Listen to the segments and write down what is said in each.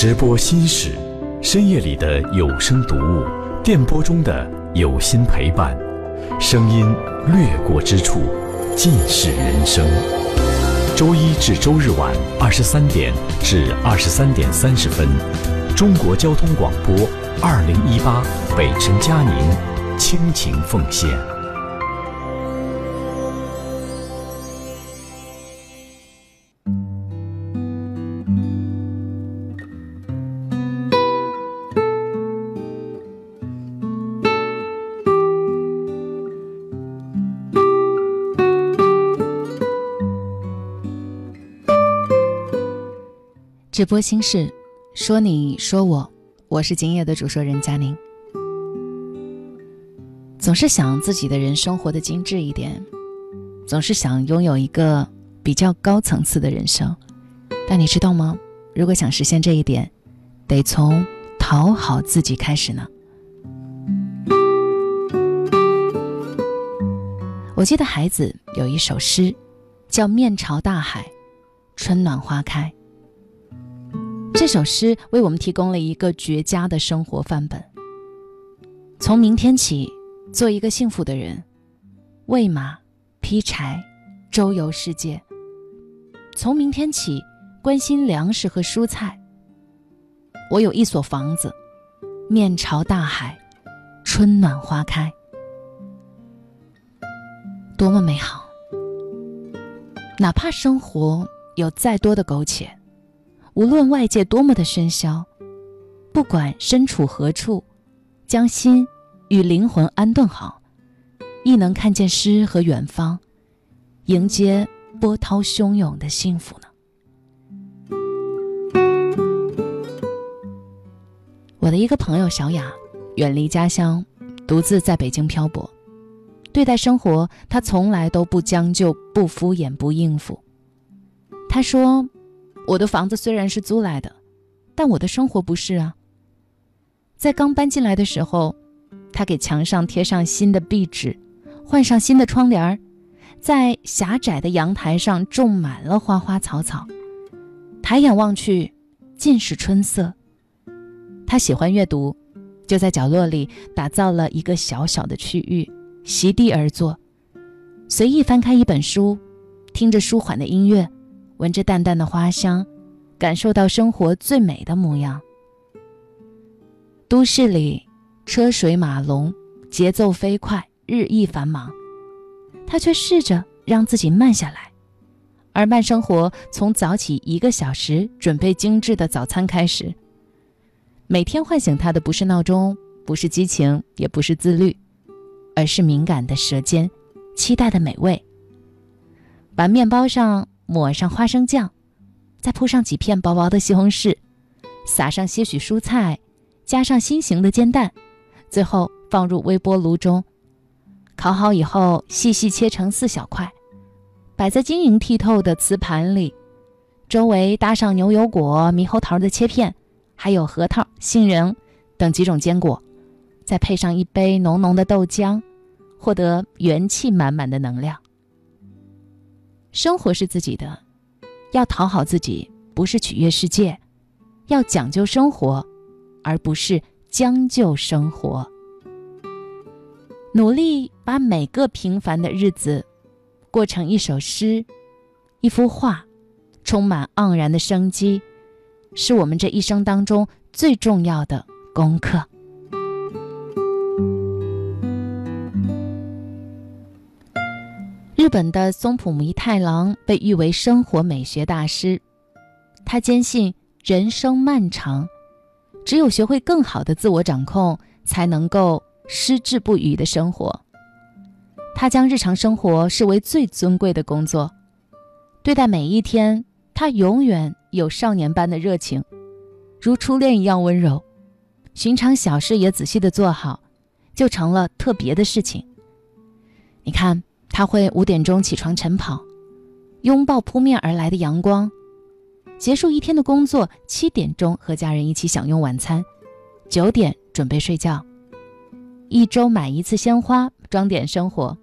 直播心事，深夜里的有声读物，电波中的有心陪伴，声音掠过之处，尽是人生。周一至周日晚二十三点至二十三点三十分，中国交通广播二零一八北辰佳宁倾情奉献。直播心事，说你说我，我是今夜的主说人佳宁。总是想自己的人生活的精致一点，总是想拥有一个比较高层次的人生，但你知道吗？如果想实现这一点，得从讨好自己开始呢。我记得孩子有一首诗，叫《面朝大海，春暖花开》。这首诗为我们提供了一个绝佳的生活范本。从明天起，做一个幸福的人，喂马、劈柴、周游世界。从明天起，关心粮食和蔬菜。我有一所房子，面朝大海，春暖花开，多么美好！哪怕生活有再多的苟且。无论外界多么的喧嚣，不管身处何处，将心与灵魂安顿好，亦能看见诗和远方，迎接波涛汹涌的幸福呢。我的一个朋友小雅，远离家乡，独自在北京漂泊，对待生活，她从来都不将就、不敷衍、不应付。她说。我的房子虽然是租来的，但我的生活不是啊。在刚搬进来的时候，他给墙上贴上新的壁纸，换上新的窗帘，在狭窄的阳台上种满了花花草草，抬眼望去尽是春色。他喜欢阅读，就在角落里打造了一个小小的区域，席地而坐，随意翻开一本书，听着舒缓的音乐。闻着淡淡的花香，感受到生活最美的模样。都市里车水马龙，节奏飞快，日益繁忙，他却试着让自己慢下来。而慢生活从早起一个小时准备精致的早餐开始。每天唤醒他的不是闹钟，不是激情，也不是自律，而是敏感的舌尖，期待的美味。把面包上。抹上花生酱，再铺上几片薄薄的西红柿，撒上些许蔬菜，加上心形的煎蛋，最后放入微波炉中，烤好以后细细切成四小块，摆在晶莹剔透的瓷盘里，周围搭上牛油果、猕猴桃的切片，还有核桃、杏仁等几种坚果，再配上一杯浓浓的豆浆，获得元气满满的能量。生活是自己的，要讨好自己，不是取悦世界；要讲究生活，而不是将就生活。努力把每个平凡的日子过成一首诗、一幅画，充满盎然的生机，是我们这一生当中最重要的功课。日本的松浦弥太郎被誉为生活美学大师，他坚信人生漫长，只有学会更好的自我掌控，才能够矢志不渝的生活。他将日常生活视为最尊贵的工作，对待每一天，他永远有少年般的热情，如初恋一样温柔。寻常小事也仔细的做好，就成了特别的事情。你看。他会五点钟起床晨跑，拥抱扑面而来的阳光，结束一天的工作，七点钟和家人一起享用晚餐，九点准备睡觉。一周买一次鲜花，装点生活；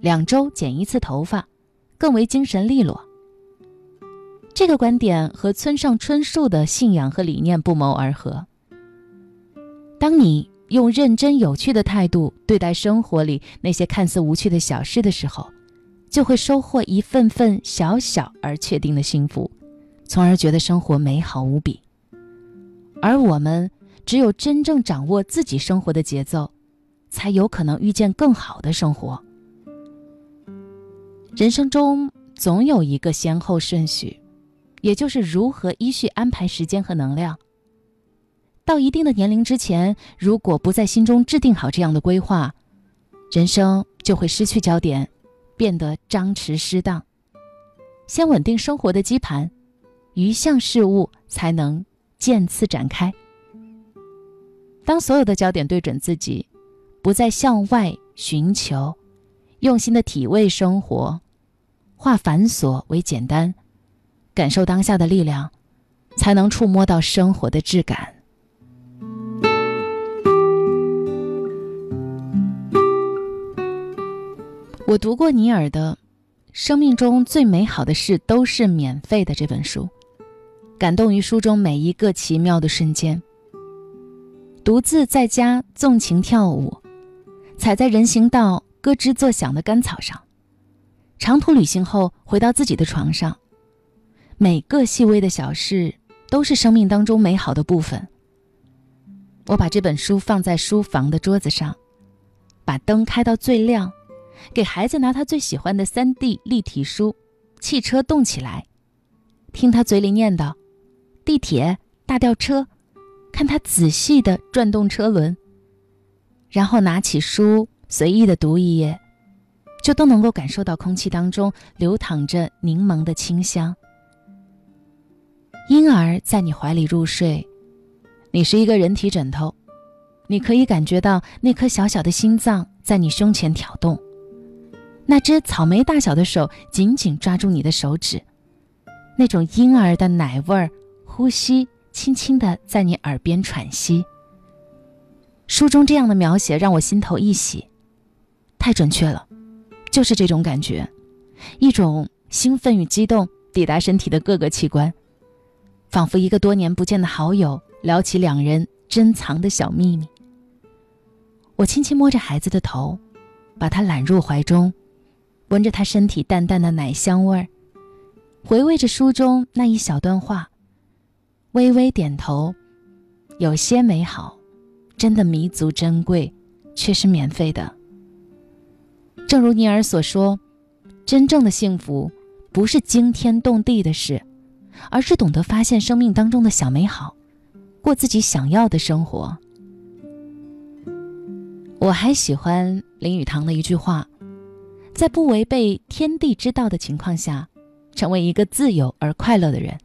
两周剪一次头发，更为精神利落。这个观点和村上春树的信仰和理念不谋而合。当你用认真有趣的态度对待生活里那些看似无趣的小事的时候，就会收获一份份小小而确定的幸福，从而觉得生活美好无比。而我们只有真正掌握自己生活的节奏，才有可能遇见更好的生活。人生中总有一个先后顺序，也就是如何依序安排时间和能量。到一定的年龄之前，如果不在心中制定好这样的规划，人生就会失去焦点，变得张弛失当。先稳定生活的基盘，余项事物才能渐次展开。当所有的焦点对准自己，不再向外寻求，用心的体味生活，化繁琐为简单，感受当下的力量，才能触摸到生活的质感。我读过尼尔的《生命中最美好的事都是免费的》这本书，感动于书中每一个奇妙的瞬间。独自在家纵情跳舞，踩在人行道咯吱作响的干草上，长途旅行后回到自己的床上，每个细微的小事都是生命当中美好的部分。我把这本书放在书房的桌子上，把灯开到最亮。给孩子拿他最喜欢的 3D 立体书《汽车动起来》，听他嘴里念叨“地铁大吊车”，看他仔细地转动车轮，然后拿起书随意地读一页，就都能够感受到空气当中流淌着柠檬的清香。婴儿在你怀里入睡，你是一个人体枕头，你可以感觉到那颗小小的心脏在你胸前挑动。那只草莓大小的手紧紧抓住你的手指，那种婴儿的奶味儿，呼吸轻轻的在你耳边喘息。书中这样的描写让我心头一喜，太准确了，就是这种感觉，一种兴奋与激动抵达身体的各个器官，仿佛一个多年不见的好友聊起两人珍藏的小秘密。我轻轻摸着孩子的头，把他揽入怀中。闻着他身体淡淡的奶香味儿，回味着书中那一小段话，微微点头。有些美好，真的弥足珍贵，却是免费的。正如尼尔所说，真正的幸福不是惊天动地的事，而是懂得发现生命当中的小美好，过自己想要的生活。我还喜欢林语堂的一句话。在不违背天地之道的情况下，成为一个自由而快乐的人，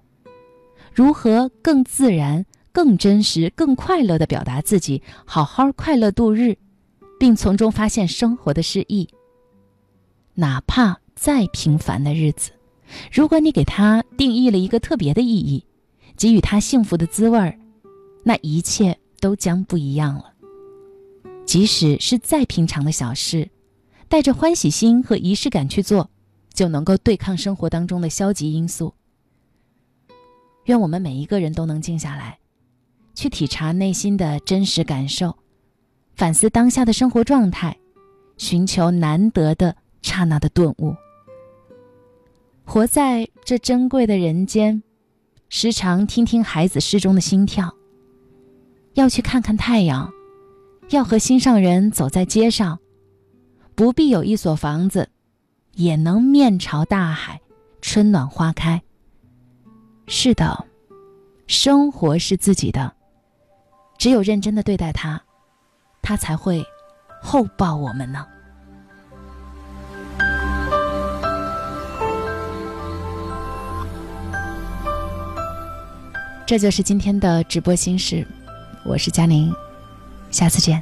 如何更自然、更真实、更快乐地表达自己，好好快乐度日，并从中发现生活的诗意。哪怕再平凡的日子，如果你给它定义了一个特别的意义，给予它幸福的滋味儿，那一切都将不一样了。即使是再平常的小事。带着欢喜心和仪式感去做，就能够对抗生活当中的消极因素。愿我们每一个人都能静下来，去体察内心的真实感受，反思当下的生活状态，寻求难得的刹那的顿悟。活在这珍贵的人间，时常听听孩子诗中的心跳。要去看看太阳，要和心上人走在街上。不必有一所房子，也能面朝大海，春暖花开。是的，生活是自己的，只有认真的对待它，它才会厚报我们呢。这就是今天的直播心事，我是佳宁，下次见。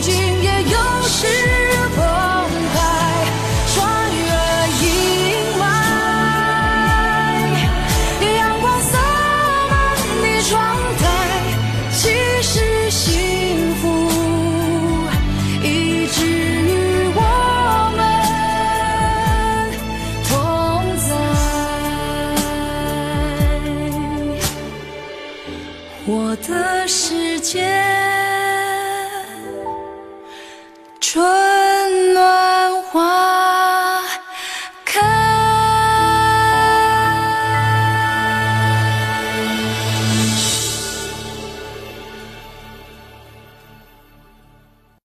经也有时澎湃，穿越阴霾，阳光洒满你窗台，其实幸福一直与我们同在，我的世界。